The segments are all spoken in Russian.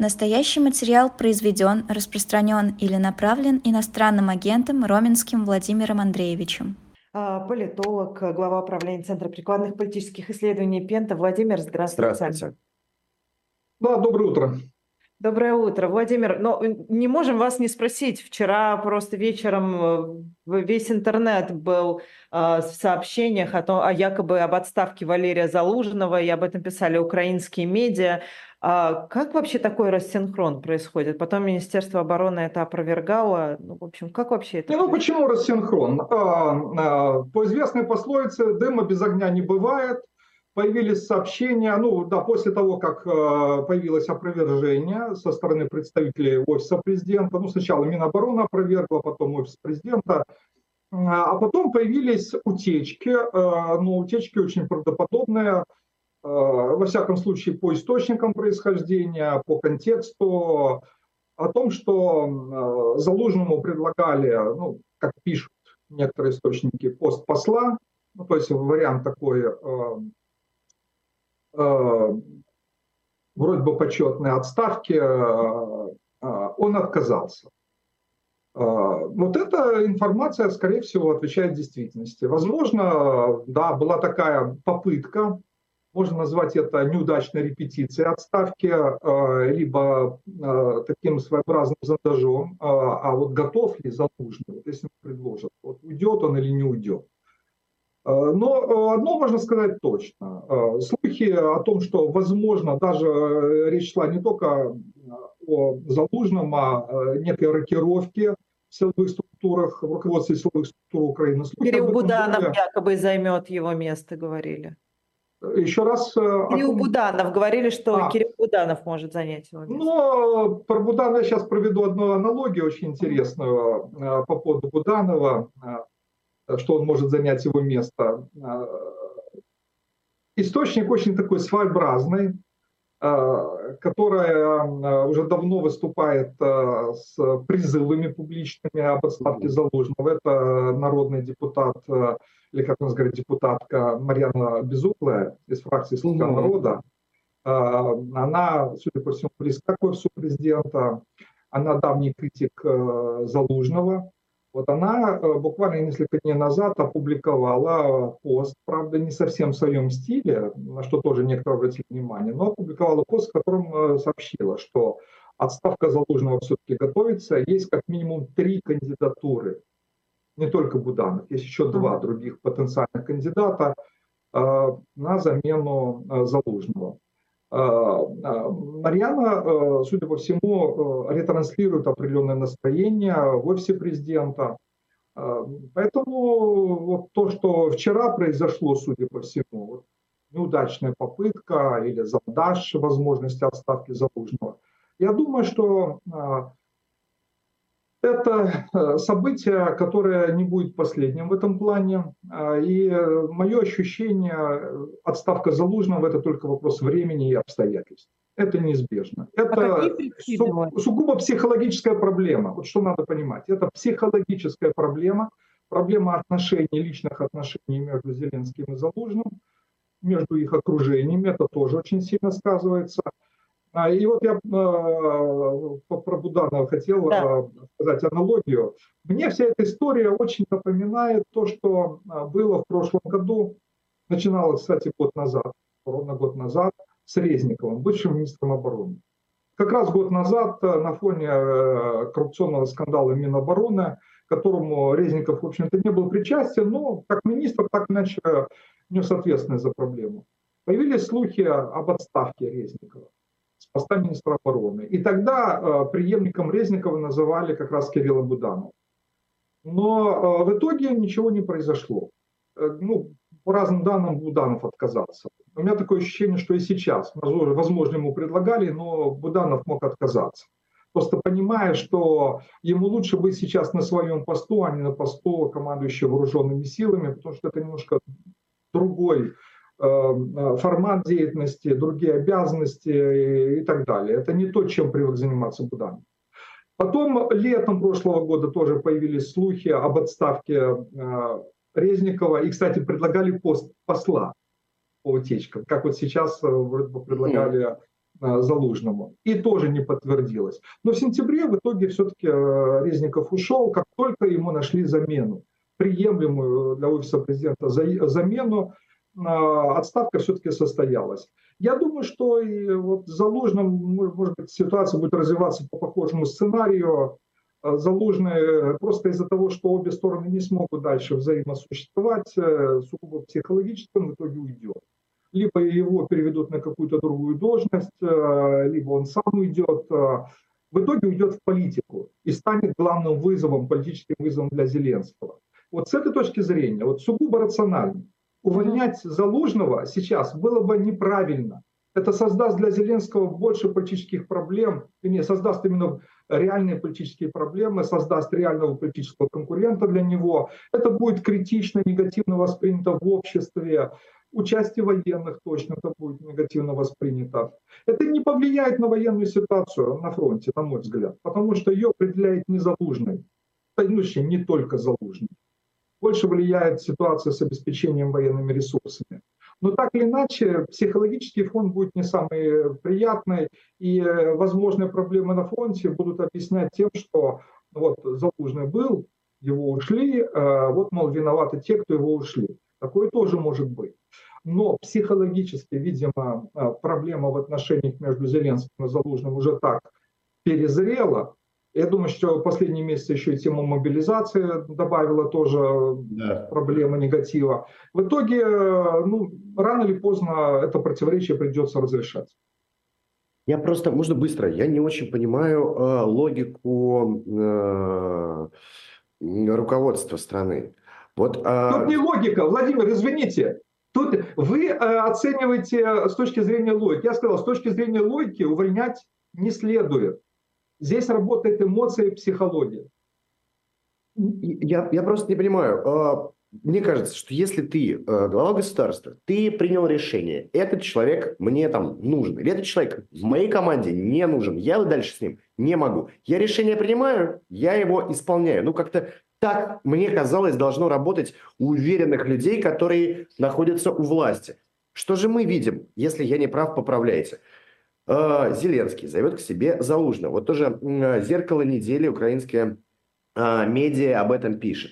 Настоящий материал произведен, распространен или направлен иностранным агентом Роменским Владимиром Андреевичем. А, Политолог, глава управления Центра прикладных политических исследований Пента. Владимир, здравствуйте. Здравствуйте. Да, доброе утро. Доброе утро, Владимир. Но не можем вас не спросить. Вчера просто вечером э, весь интернет был э, в сообщениях о, том, о якобы об отставке Валерия Залужного, и об этом писали украинские медиа. А как вообще такой рассинхрон происходит? Потом Министерство обороны это опровергало. Ну, в общем, как вообще это? Не, ну почему рассинхрон? А, а, по известной пословице дыма без огня не бывает появились сообщения, ну да, после того, как э, появилось опровержение со стороны представителей офиса президента, ну сначала Минобороны опровергла, потом офис президента, а потом появились утечки, но утечки очень правдоподобные, во всяком случае по источникам происхождения, по контексту, о том, что Залужному предлагали, ну, как пишут некоторые источники, пост посла, ну, то есть вариант такой Э, вроде бы почетной отставки, э, э, он отказался. Вот эта информация, скорее всего, отвечает действительности. Возможно, да, была такая попытка, можно назвать это неудачной репетицией отставки, либо таким своеобразным зондажом, а вот готов ли Залужный, если ему предложат, вот уйдет он или не уйдет. Но одно можно сказать точно. Слухи о том, что, возможно, даже речь шла не только о Залужном, а некой рокировке в силовых структурах, в руководстве силовых структур Украины. Слухи Кирилл Буданов были... якобы займет его место, говорили. Еще раз... Кирилл Буданов. Говорили, что а, Кирилл Буданов может занять его место. Ну, про Буданова я сейчас проведу одну аналогию очень интересную по поводу Буданова что он может занять его место. Источник очень такой своеобразный, которая а, уже давно выступает с призывами публичными об отставке Залужного. Это народный депутат, или как он говорит, депутатка Марьяна Безуклая из фракции «Слуга народа». Она, судя по всему, близка к офису президента. Она давний критик Залужного. Вот она э, буквально несколько дней назад опубликовала пост, правда, не совсем в своем стиле, на что тоже некоторые обратили внимание, но опубликовала пост, в котором э, сообщила, что отставка Залужного все-таки готовится, есть как минимум три кандидатуры, не только Буданов, есть еще два других потенциальных кандидата э, на замену Залужного. Э, э, Марьяна, э, судя по всему, ретранслирует определенное настроение в офисе президента. Поэтому вот то, что вчера произошло, судя по всему, неудачная попытка или задашь возможности отставки Залужного, я думаю, что это э, событие, которое не будет последним в этом плане. А, и мое ощущение, э, отставка Залужного – это только вопрос времени и обстоятельств. Это неизбежно. А это а сугубо психологическая проблема. Вот что надо понимать. Это психологическая проблема, проблема отношений, личных отношений между Зеленским и Залужным, между их окружениями. Это тоже очень сильно сказывается. А, и вот я э, про Буданова хотел да. Э, сказать аналогию. Мне вся эта история очень напоминает то, что э, было в прошлом году, начиналось, кстати, год назад, ровно год назад, с Резниковым, бывшим министром обороны. Как раз год назад на фоне коррупционного скандала Минобороны, к которому Резников, в общем-то, не был причастен, но как министр, так иначе нес ответственность за проблему. Появились слухи об отставке Резникова поста министра обороны. И тогда э, преемником Резникова называли как раз Кирилла Буданова. Но э, в итоге ничего не произошло. Э, ну, по разным данным Буданов отказался. У меня такое ощущение, что и сейчас, возможно, ему предлагали, но Буданов мог отказаться. Просто понимая, что ему лучше быть сейчас на своем посту, а не на посту командующего вооруженными силами, потому что это немножко другой формат деятельности, другие обязанности и так далее. Это не то, чем привык заниматься Буданов. Потом летом прошлого года тоже появились слухи об отставке э, Резникова. И, кстати, предлагали пост посла по утечкам. Как вот сейчас э, вроде бы предлагали Залужному. И тоже не подтвердилось. Но в сентябре в итоге все-таки Резников ушел, как только ему нашли замену, приемлемую для офиса президента замену, отставка все-таки состоялась. Я думаю, что и вот Залужным, может быть, ситуация будет развиваться по похожему сценарию. Залужный просто из-за того, что обе стороны не смогут дальше взаимосуществовать, э, сугубо психологически он в итоге уйдет. Либо его переведут на какую-то другую должность, э, либо он сам уйдет. Э, в итоге уйдет в политику и станет главным вызовом, политическим вызовом для Зеленского. Вот с этой точки зрения, вот сугубо рационально, увольнять Залужного сейчас было бы неправильно. Это создаст для Зеленского больше политических проблем, не создаст именно реальные политические проблемы, создаст реального политического конкурента для него. Это будет критично, негативно воспринято в обществе. Участие военных точно это будет негативно воспринято. Это не повлияет на военную ситуацию на фронте, на мой взгляд, потому что ее определяет не Залужный, ну, не только Залужный больше влияет ситуация с обеспечением военными ресурсами. Но так или иначе, психологический фон будет не самый приятный, и э, возможные проблемы на фронте будут объяснять тем, что вот Залужный был, его ушли, э, вот, мол, виноваты те, кто его ушли. Такое тоже может быть. Но психологически, видимо, э, проблема в отношениях между Зеленским и Залужным уже так перезрела, я думаю, что последние месяцы еще и тема мобилизации добавила тоже да. проблемы негатива. В итоге, ну, рано или поздно это противоречие придется разрешать. Я просто, можно быстро, я не очень понимаю э, логику э, руководства страны. Вот, э... Тут не логика, Владимир, извините. Тут вы э, оцениваете с точки зрения логики. Я сказал, с точки зрения логики увольнять не следует. Здесь работает эмоция и психология. Я, я просто не понимаю. А, мне кажется, что если ты а, глава государства, ты принял решение, этот человек мне там нужен, или этот человек в моей команде не нужен, я дальше с ним не могу. Я решение принимаю, я его исполняю. Ну, как-то так, мне казалось, должно работать у уверенных людей, которые находятся у власти. Что же мы видим? Если я не прав, поправляйте. Э, Зеленский зовет к себе Залужного. Вот тоже «Зеркало недели», украинское э, медиа об этом пишет.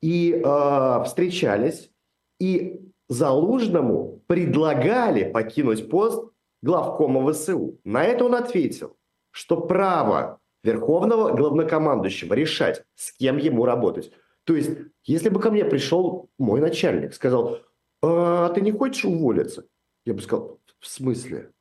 И э, встречались, и Залужному предлагали покинуть пост главкома ВСУ. На это он ответил, что право верховного главнокомандующего решать, с кем ему работать. То есть, если бы ко мне пришел мой начальник, сказал, а ты не хочешь уволиться? Я бы сказал, в смысле?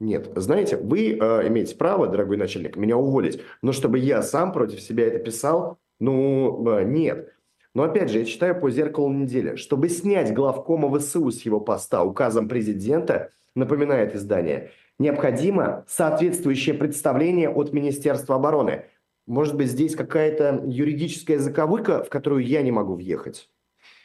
Нет, знаете, вы э, имеете право, дорогой начальник, меня уволить, но чтобы я сам против себя это писал, ну, э, нет. Но опять же, я читаю по зеркалу недели. Чтобы снять главкома ВСУ с его поста указом президента, напоминает издание, необходимо соответствующее представление от Министерства обороны. Может быть, здесь какая-то юридическая заковыка, в которую я не могу въехать?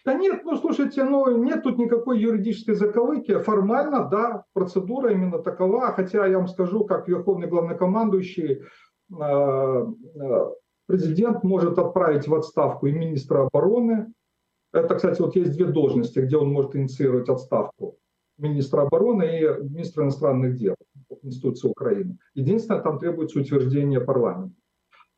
Да нет, ну слушайте, ну нет тут никакой юридической заковыки. Формально, да, процедура именно такова. Хотя я вам скажу, как верховный главнокомандующий, э, э, президент может отправить в отставку и министра обороны. Это, кстати, вот есть две должности, где он может инициировать отставку. Министра обороны и министра иностранных дел Конституции Украины. Единственное, там требуется утверждение парламента.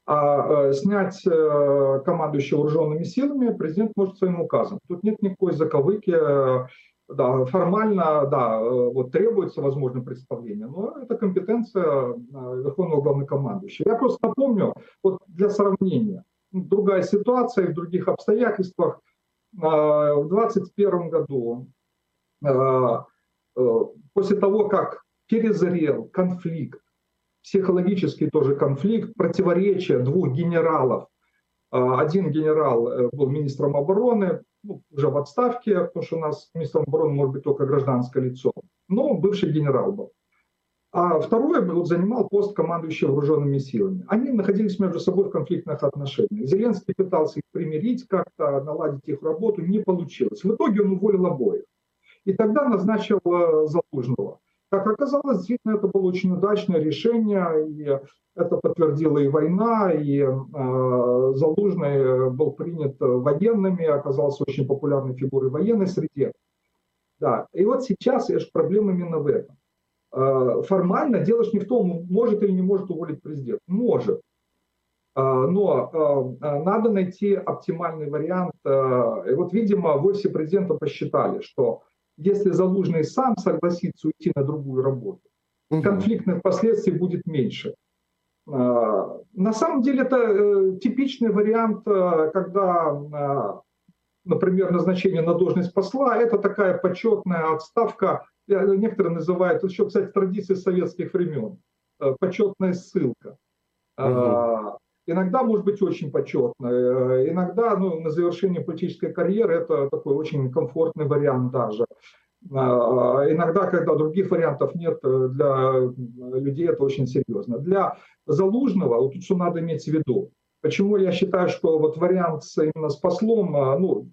А э, снять э, командующего вооруженными силами президент может своим указом. Тут нет никакой заковыки. Э, да, формально, да, вот требуется, возможно, представление, но это компетенция Верховного Главнокомандующего. Я просто напомню, вот для сравнения, другая ситуация в других обстоятельствах. В 2021 году, после того, как перезрел конфликт психологический тоже конфликт, противоречие двух генералов. А, один генерал э, был министром обороны, ну, уже в отставке, потому что у нас министром обороны может быть только гражданское лицо, но бывший генерал был. А второй вот, занимал пост командующего вооруженными силами. Они находились между собой в конфликтных отношениях. Зеленский пытался их примирить, как-то наладить их работу, не получилось. В итоге он уволил обоих. И тогда назначил э, Залужного. Как оказалось, действительно, это было очень удачное решение, и это подтвердила и война, и э, Залужный был принят военными, оказался очень популярной фигурой в военной среде. Да. И вот сейчас проблема именно в этом. Э, формально дело ж не в том, может или не может уволить президент. Может. Э, но э, надо найти оптимальный вариант. И вот, видимо, в офисе президента посчитали, что если Залужный сам согласится уйти на другую работу, конфликтных последствий будет меньше. На самом деле это типичный вариант, когда, например, назначение на должность посла – это такая почетная отставка некоторые называют, еще, кстати, традиции советских времен, э, почетная ссылка. Угу. Иногда может быть очень почетная, э, иногда ну, на завершение политической карьеры это такой очень комфортный вариант даже. А, иногда, когда других вариантов нет, э, для людей это очень серьезно. Для Залужного, вот тут что надо иметь в виду, почему я считаю, что вот вариант именно с послом, ну,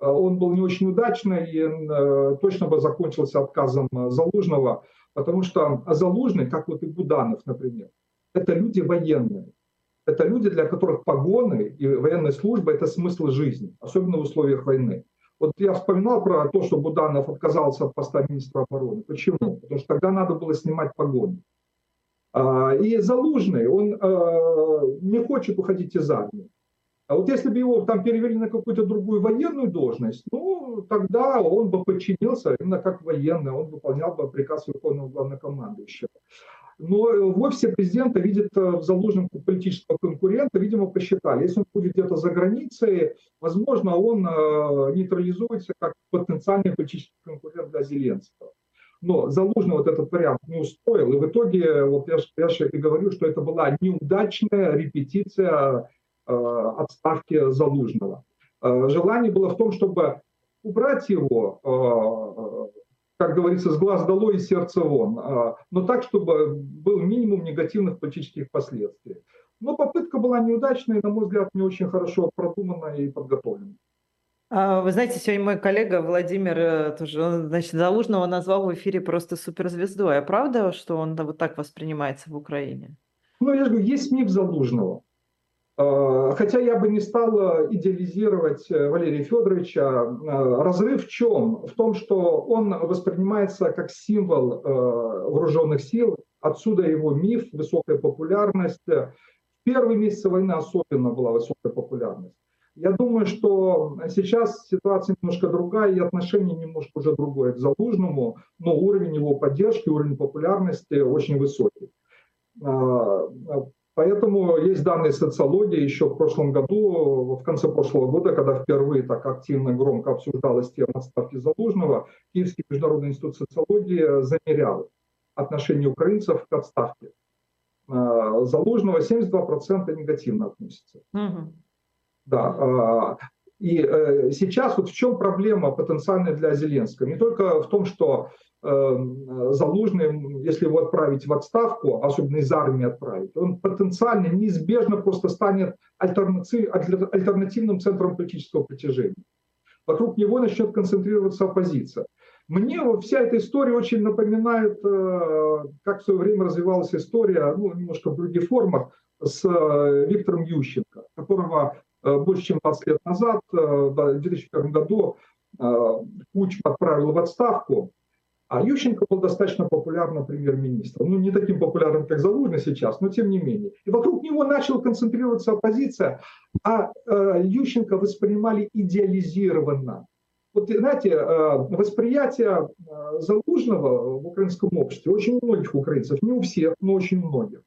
Э, он был не очень удачный и точно бы закончился отказом Залужного, потому что Залужный, как вот и Буданов, например, это люди военные. Это люди, для которых погоны и военная служба – это смысл жизни, особенно в условиях войны. Вот я вспоминал про то, что Буданов отказался от поста министра обороны. Почему? Потому что тогда надо было снимать погоны. А, и Залужный, он не хочет уходить из армии. А вот если бы его там перевели на какую-то другую военную должность, ну, тогда он бы подчинился именно как военный, он выполнял бы приказ Верховного Главнокомандующего. Но в офисе президента видит э, в Залужном политического конкурента, видимо, посчитали, если он будет где-то за границей, возможно, он э, нейтрализуется как потенциальный политический конкурент для Зеленского. Но Залужный вот этот вариант не устроил, и в итоге, вот я, я же и говорю, что это была неудачная репетиция Э, отставки Залужного. Э, желание было в том, чтобы убрать его, э, как говорится, с глаз долой и сердца вон, но так, чтобы был минимум негативных политических последствий. Но попытка была неудачная, на мой взгляд, не очень хорошо продуманная и подготовлена. А, вы знаете, сегодня мой коллега Владимир тоже, он, значит, Залужного назвал в эфире просто суперзвездой. А правда, что он вот так воспринимается в Украине? Ну, я же говорю, есть миф Залужного. Э, хотя я бы не стал э, идеализировать э, Валерия Федоровича. Разрыв в чем? В том, что он воспринимается как символ вооруженных сил, отсюда его миф, высокая популярность. В первые месяцы войны особенно была высокая популярность. Я думаю, что сейчас ситуация немножко другая, и отношение немножко уже другое к Залужному, но уровень его поддержки, уровень популярности очень высокий. Поэтому есть данные социологии еще в прошлом году, в конце прошлого года, когда впервые так активно, громко обсуждалась тема отставки Залужного, Киевский международный институт социологии замерял отношение украинцев к отставке. А, Залужного 72% негативно относятся. Угу. Да. И э, сейчас вот в чем проблема потенциальная для Зеленского? Не только в том, что Эм, Залужный, если его отправить в отставку, особенно из армии отправить, он потенциально, неизбежно просто станет альтернативным центром политического притяжения. Вокруг него начнет концентрироваться оппозиция. Мне вся эта история очень напоминает, э, как в свое время развивалась история, ну, немножко в других формах, с э, Виктором Ющенко, которого э, больше чем 20 лет назад, в 2001 году, Куч отправил в отставку, а Ющенко был достаточно популярным премьер-министром. Ну, не таким популярным, как Залужный сейчас, но тем не менее. И вокруг него начала концентрироваться оппозиция, а э, Ющенко воспринимали идеализированно. Вот, знаете, э, восприятие э, Залужного в украинском обществе, очень у многих украинцев, не у всех, но очень у многих,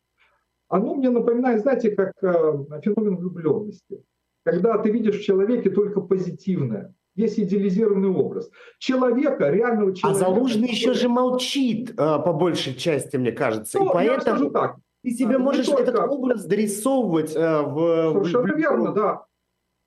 оно мне напоминает, знаете, как э, феномен влюбленности. Когда ты видишь в человеке только позитивное, есть идеализированный образ. Человека, реального а человека... А Залужный еще же молчит э, по большей части, мне кажется. Ну, и поэтому так. ты себе можешь только... этот образ дорисовывать э, в... Совершенно в... верно, да.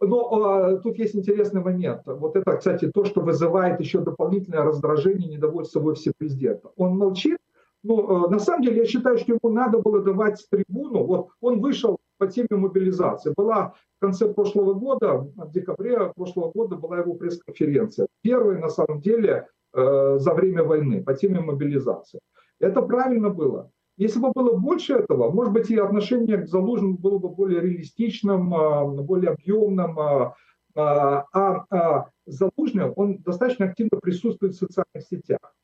Но э, тут есть интересный момент. Вот это, кстати, то, что вызывает еще дополнительное раздражение, недовольство в офисе президента. Он молчит, но э, на самом деле я считаю, что ему надо было давать трибуну. Вот он вышел по теме мобилизации. Была в конце прошлого года, в декабре прошлого года была его пресс-конференция. Первая, на самом деле, э, за время войны по теме мобилизации. Это правильно было. Если бы было больше этого, может быть, и отношение к Залужному было бы более реалистичным, э, более объемным. Э, а Залужный, он достаточно активно присутствует в социальных сетях.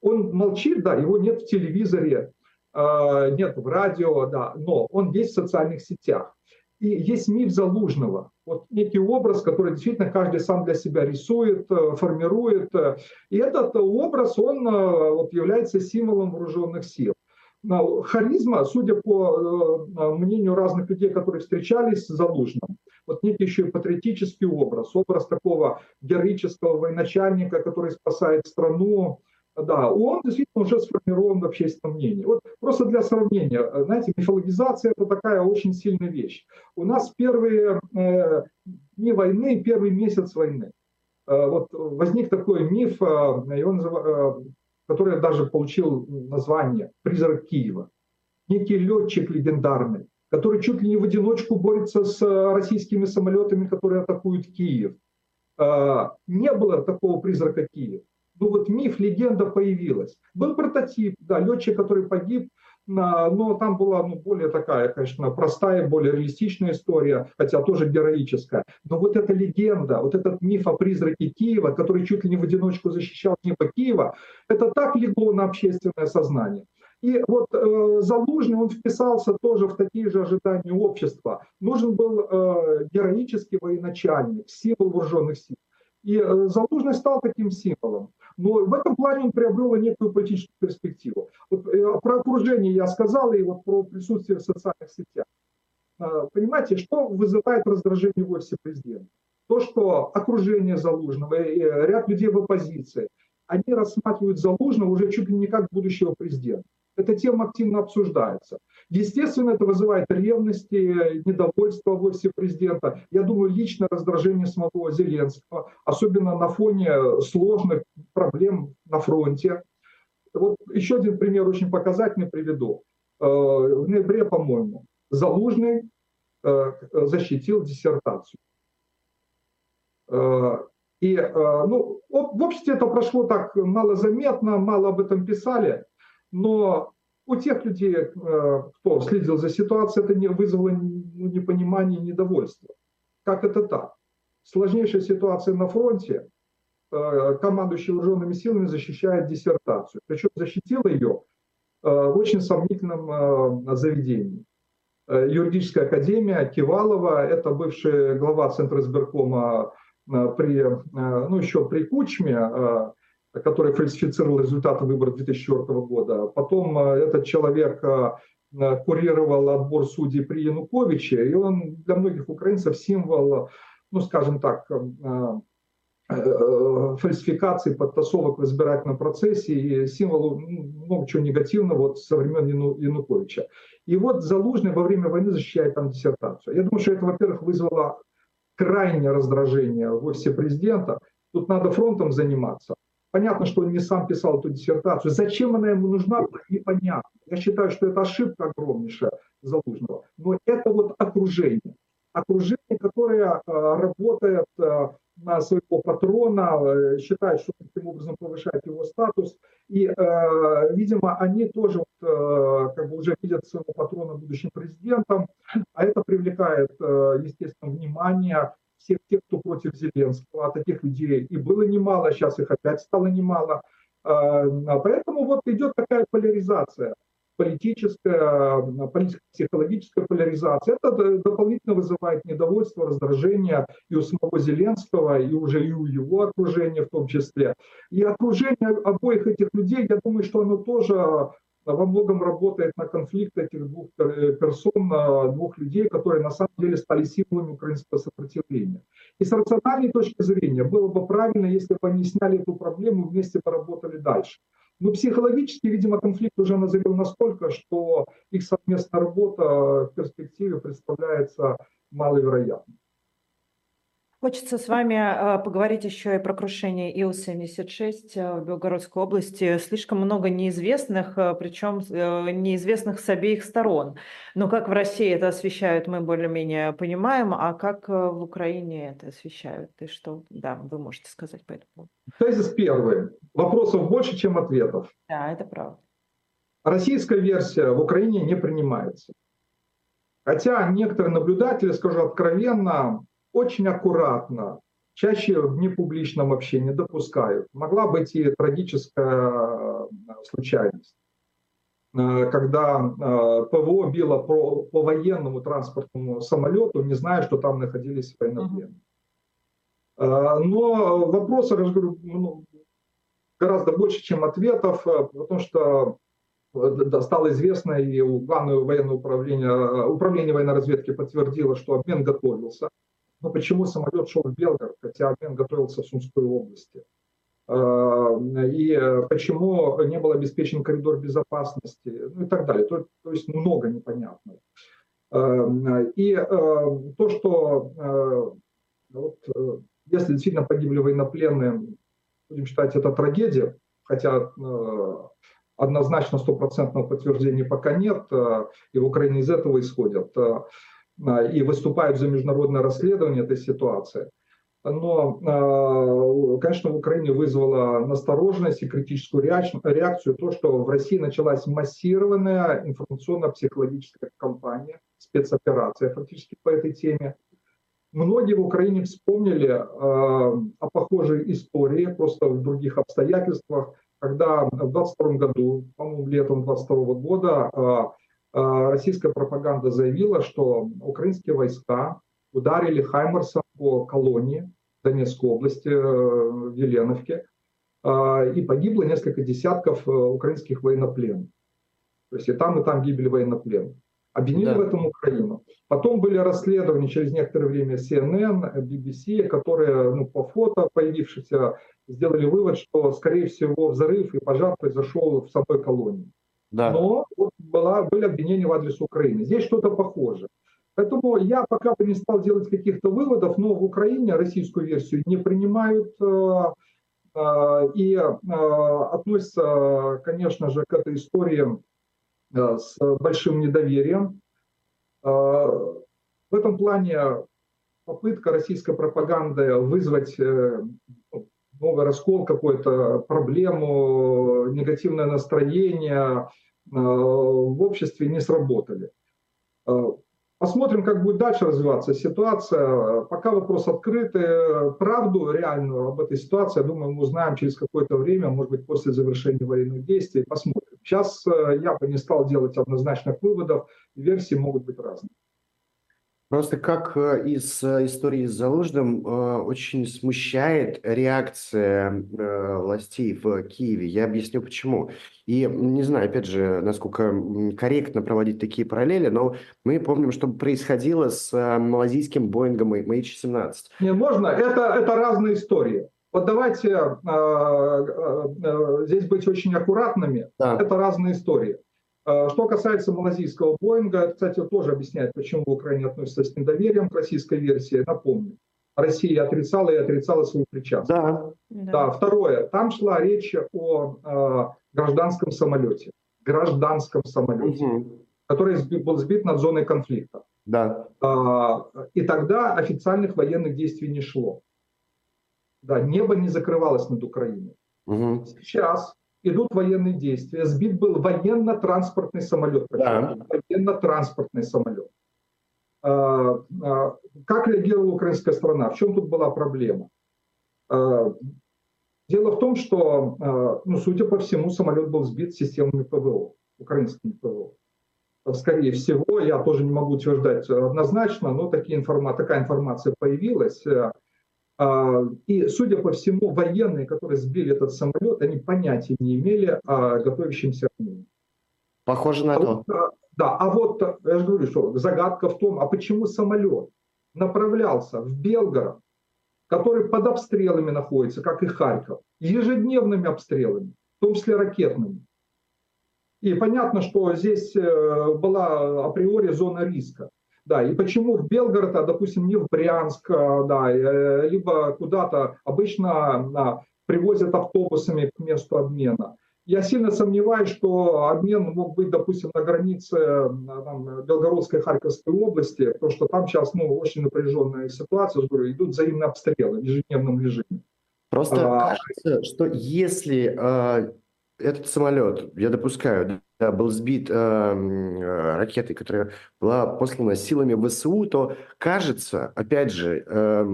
Он молчит, да, его нет в телевизоре, нет в радио, да, но он есть в социальных сетях. И есть миф Залужного, вот некий образ, который действительно каждый сам для себя рисует, э, формирует. И этот образ, он вот, является символом вооруженных сил. Харизма, судя по мнению разных людей, которые встречались с Залужным, вот некий еще и патриотический образ, образ такого героического военачальника, который спасает страну, да, он действительно уже сформирован в общественном мнении. Вот просто для сравнения, знаете, мифологизация это такая очень сильная вещь. У нас первые э, дни войны, первый месяц войны. Э, вот возник такой миф, э, он, э, который даже получил название «Призрак Киева». Некий летчик легендарный, который чуть ли не в одиночку борется с э, российскими самолетами, которые атакуют Киев. Э, не было такого призрака Киев. Ну вот миф, легенда появилась. Был прототип, да, летчик, который погиб, но там была ну, более такая, конечно, простая, более реалистичная история, хотя тоже героическая. Но вот эта легенда, вот этот миф о призраке Киева, который чуть ли не в одиночку защищал небо Киева, это так легло на общественное сознание. И вот э, Залужный, он вписался тоже в такие же ожидания общества. Нужен был э, героический военачальник, символ вооруженных сил. И э, Залужный стал таким символом. Но в этом плане он приобрел некую политическую перспективу. Вот, э, про окружение я сказал, и вот про присутствие в социальных сетях. Э, понимаете, что вызывает раздражение в офисе президента? То, что окружение Залужного, и ряд людей в оппозиции, они рассматривают Залужного уже чуть ли не как будущего президента. Эта тема активно обсуждается. Естественно, это вызывает ревности, недовольство в офисе президента. Я думаю, личное раздражение самого Зеленского, особенно на фоне сложных проблем на фронте. Вот еще один пример очень показательный приведу. Э, в ноябре, по-моему, Залужный э, защитил диссертацию. Э, и ну, в обществе это прошло так малозаметно, мало об этом писали. Но у тех людей, кто следил за ситуацией, это не вызвало ну, непонимания и недовольства. Как это так? Сложнейшая ситуация на фронте, командующий вооруженными силами защищает диссертацию. Причем защитил ее э, в очень сомнительном заведении. Юридическая академия Кивалова, это бывший глава Центра избиркома при, ну, еще при Кучме, который фальсифицировал результаты выборов 2004 года. Потом э, этот человек э, э, курировал отбор судей при Януковиче, и он для многих украинцев символ, ну скажем так, фальсификации, подтасовок в избирательном процессе и символ ну, много чего негативного вот со времен Януковича. И вот Залужный во время войны защищает там диссертацию. Я думаю, что это, во-первых, вызвало крайнее раздражение в офисе президента. Тут надо фронтом заниматься. Понятно, что он не сам писал эту диссертацию. Зачем она ему нужна, непонятно. Я считаю, что это ошибка огромнейшая Залужного. Но это вот окружение. Окружение, которое э, работает э, своего патрона, э, считает, что таким образом повышает его статус. И, видимо, они тоже вот, как бы уже видят своего патрона будущим президентом, а это привлекает, естественно, внимание всех тех, кто против Зеленского, а таких людей и было немало, сейчас их опять стало немало. А, а поэтому вот идет такая поляризация, политическая, психологическая поляризация. Это дополнительно вызывает недовольство, раздражение и у самого Зеленского, и уже и у его окружения в том числе. И окружение обоих этих людей, я думаю, что оно тоже во многом работает на конфликт этих двух э, персон, двух людей, которые на самом деле стали символами украинского сопротивления. И с рациональной точки зрения было бы правильно, если бы они сняли эту проблему, вместе поработали дальше. Но психологически, видимо, конфликт уже назрел настолько, что их совместная работа в перспективе представляется маловероятной. Хочется с вами а, поговорить еще и про крушение Ил-76 э, в Белгородской области. Слишком много неизвестных, э, причем э, неизвестных с обеих сторон. Но как в России это освещают, мы более-менее понимаем, а как в Украине это освещают? И что, да, вы можете сказать по этому? Тезис первый. Вопросов больше, чем ответов. Да, это правда. Российская версия в Украине не принимается. Хотя некоторые наблюдатели, скажу откровенно, очень аккуратно чаще в непубличном общении допускают. Могла быть и трагическая случайность. Э, когда э, ПВО било по, по военному транспортному самолету, не зная, что там находились военнопленные. Но вопросов, я же говорю, ну, гораздо больше, чем ответов, потому что стало известно, и главное военное управление, управление военной разведки подтвердило, что обмен готовился. Но почему самолет шел в Белгород, хотя обмен готовился в Сумской области? Э, и почему не был обеспечен коридор безопасности, ну и так далее. То, то есть много непонятного. Э, и э, то, что вот, если действительно погибли военнопленные, будем считать это трагедия, хотя однозначно стопроцентного подтверждения пока нет, и в Украине из этого исходят, и выступают за международное расследование этой ситуации – но, а, конечно, в Украине вызвало настороженность и критическую реакцию то, что в России началась массированная информационно-психологическая кампания, спецоперация фактически по этой теме. Многие в Украине вспомнили э, о похожей истории, просто в других обстоятельствах, когда в 22 году, по-моему, летом 22 года, российская пропаганда заявила, что украинские войска ударили Хаймерсом по колонии Донецкой области, э, в Еленовке, а, и погибло несколько десятков э, украинских военнопленных. То есть и там, и там гибели военнопленных. Обвинили да. в этом Украину. Потом были расследования через некоторое время CNN, BBC, которые ну, по фото появившихся сделали вывод, что, скорее всего, взрыв и пожар произошел в самой колонии. Да. Но вот была, были обвинения в адрес Украины. Здесь что-то похоже. Поэтому я пока бы не стал делать каких-то выводов, но в Украине российскую версию не принимают э, э, и э, относятся, конечно же, к этой истории с большим недоверием. В этом плане попытка российской пропаганды вызвать новый раскол, какую-то проблему, негативное настроение в обществе не сработали. Посмотрим, как будет дальше развиваться ситуация. Пока вопрос открытый. Правду реальную об этой ситуации, я думаю, мы узнаем через какое-то время, может быть, после завершения военных действий. Посмотрим. Сейчас э, я бы не стал делать однозначных выводов. Версии могут быть разные. Просто как э, из э, истории с Залужным э, очень смущает реакция властей в Киеве. Я объясню почему. И не знаю, опять же, насколько корректно проводить такие параллели, но мы помним, что происходило с малазийским Боингом MH17. Не, можно? Это, это разные истории. Вот давайте э, э, здесь быть очень аккуратными. Да. Это разные истории. А, что касается малазийского Боинга, это, кстати, тоже объясняет, почему в Украине относятся с недоверием к российской версии. Напомню, Россия отрицала и отрицала свою причастность. Да. да. Второе, там шла речь о э, гражданском самолете. Гражданском самолете, угу. который был сбит над зоной конфликта. Да. Э, и тогда официальных военных действий не шло. Да, небо не закрывалось над Украиной. Угу. Сейчас идут военные действия. Сбит был военно-транспортный самолет. Да. Военно-транспортный самолет. А, а, как реагировала украинская страна? В чем тут была проблема? А, дело в том, что, ну, судя по всему, самолет был сбит системами ПВО, украинскими ПВО. Скорее всего, я тоже не могу утверждать однозначно, но такие информа такая информация появилась. А, и, судя по всему, военные, которые сбили этот самолет, они понятия не имели о готовящемся обмене. Похоже на а то. Вот, а, да, а вот я же говорю, что загадка в том, а почему самолет направлялся в Белгород, который под обстрелами находится, как и Харьков, ежедневными обстрелами, в том числе ракетными. И понятно, что здесь э, была априори зона риска. Да, и почему в Белгород, а, допустим, не в Брянск, а, да, э, либо куда-то обычно да, привозят автобусами к месту обмена. Я сильно сомневаюсь, что обмен мог быть, допустим, на границе там, Белгородской Харьковской области, потому что там сейчас ну, очень напряженная ситуация, говорю, идут взаимные обстрелы в ежедневном режиме. Просто а, кажется, что если э, этот самолет, я допускаю, да, был сбит э, э, ракетой, которая была послана силами ВСУ, то кажется, опять же, э,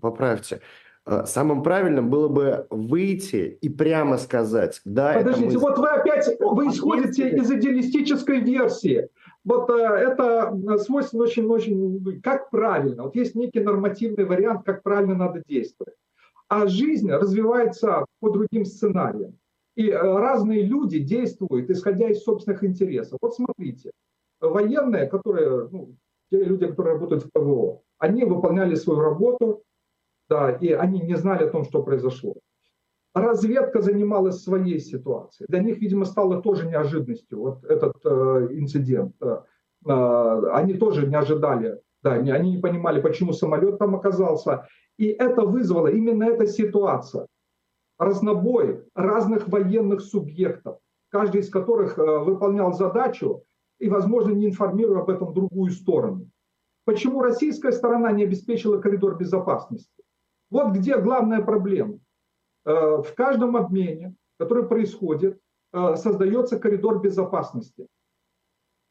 поправьте, э, самым правильным было бы выйти и прямо сказать, да, Подождите, это мы... вот вы опять, вы исходите из идеалистической версии. Вот э, это свойственно очень-очень, как правильно. Вот есть некий нормативный вариант, как правильно надо действовать. А жизнь развивается по другим сценариям. И э, разные люди действуют, исходя из собственных интересов. Вот смотрите, военные, которые, ну, те люди, которые работают в ПВО, они выполняли свою работу, да, и они не знали о том, что произошло. Разведка занималась своей ситуацией. Для них, видимо, стало тоже неожиданностью вот этот э, инцидент. Э, они тоже не ожидали, да, они не понимали, почему самолет там оказался. И это вызвало, именно эта ситуация, разнобой разных военных субъектов, каждый из которых э, выполнял задачу и, возможно, не информируя об этом другую сторону. Почему российская сторона не обеспечила коридор безопасности? Вот где главная проблема. Э, в каждом обмене, который происходит, э, создается коридор безопасности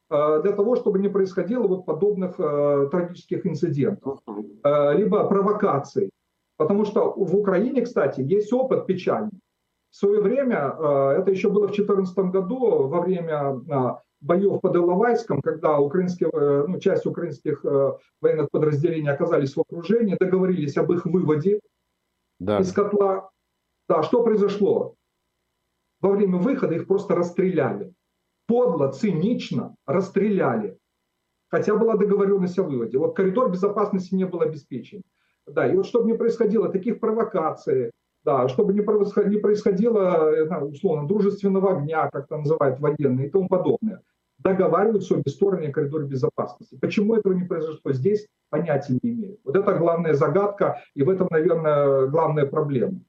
для того, чтобы не происходило вот подобных трагических инцидентов, либо провокаций, Потому что в Украине, кстати, есть опыт печальный. В свое время, э, это еще было в 2014 году, во время э, боев под Иловайском, когда украинские, э, ну, часть украинских военных подразделений оказались в окружении, договорились об их выводе да. из котла. Да, что произошло? Во время выхода их просто расстреляли. Подло, цинично расстреляли. Хотя была договоренность о выводе. Вот коридор безопасности не был обеспечен. Да, и вот чтобы не происходило таких провокаций, да, чтобы не происходило, не происходило условно, дружественного огня, как это называют военные и тому подобное. Договариваются обе стороны о коридоре безопасности. Почему этого не произошло здесь, понятия не имею. Вот это главная загадка, и в этом, наверное, главная проблема.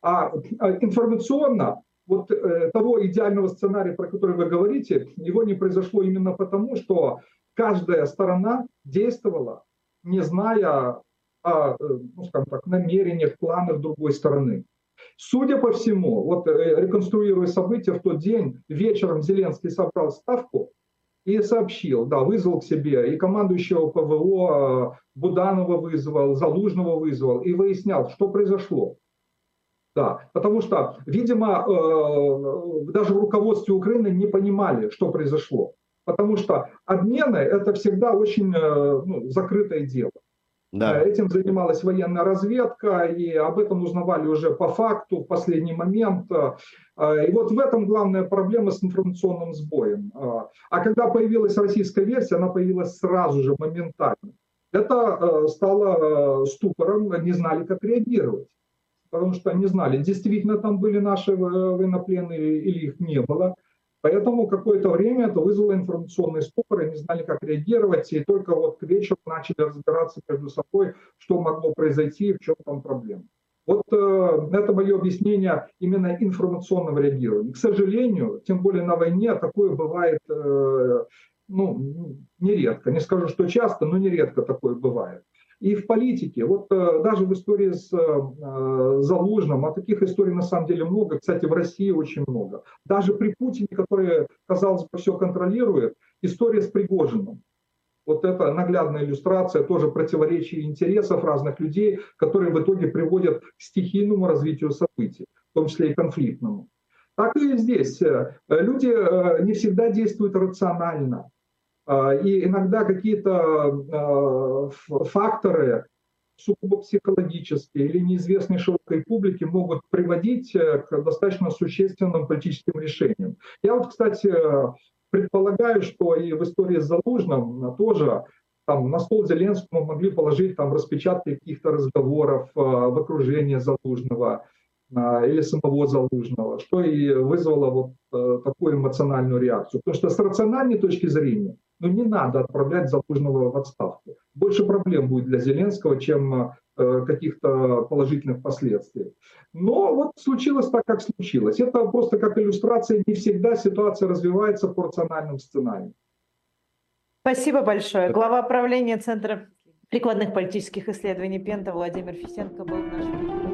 А, а информационно вот э, того идеального сценария, про который вы говорите, его не произошло именно потому, что каждая сторона действовала, не зная о, э, ну, скажем так, намерениях, планах другой стороны. Судя по всему, вот э, реконструируя события в тот день, вечером Зеленский собрал ставку и сообщил, да, вызвал к себе и командующего ПВО э, Буданова вызвал, Залужного вызвал и выяснял, что произошло. Да, потому что, видимо, даже в руководстве Украины не понимали, что произошло. Потому что обмены – это всегда очень ну, закрытое дело. Да. Э, этим занималась военная разведка, и об этом узнавали уже по факту в последний момент. Э, и вот в этом главная проблема с информационным сбоем. Э, а когда появилась российская версия, она появилась сразу же, моментально. Это стало ступором, не знали, как реагировать. Потому что не знали, действительно там были наши военнопленные или их не было. Поэтому какое-то время это вызвало информационный ступор, и не знали, как реагировать, и только вот к вечеру начали разбираться между собой, что могло произойти и в чем там проблема. Вот э, это мое объяснение именно информационного реагирования. К сожалению, тем более на войне, такое бывает э, ну, нередко. Не скажу, что часто, но нередко такое бывает и в политике. Вот э, даже в истории с э, Залужным, а таких историй на самом деле много, кстати, в России очень много. Даже при Путине, который, казалось бы, все контролирует, история с Пригожиным. Вот это наглядная иллюстрация тоже противоречия интересов разных людей, которые в итоге приводят к стихийному развитию событий, в том числе и конфликтному. Так и здесь. Э, люди не всегда действуют рационально. А, и иногда какие-то а, факторы сугубо психологические или неизвестные широкой публике могут приводить э, к достаточно существенным политическим решениям. Я вот, кстати, предполагаю, что и в истории с Залужным тоже там, на стол Зеленскому могли положить там, распечатки каких-то разговоров э, в окружении Залужного э, или самого Залужного, что и вызвало вот э, такую эмоциональную реакцию. Потому что с рациональной точки зрения но ну, не надо отправлять Залужного в отставку. Больше проблем будет для Зеленского, чем э, каких-то положительных последствий. Но вот случилось так, как случилось. Это просто как иллюстрация. Не всегда ситуация развивается по рациональным сценариям. Спасибо большое. Глава правления Центра прикладных политических исследований Пента Владимир Фисенко был в нашем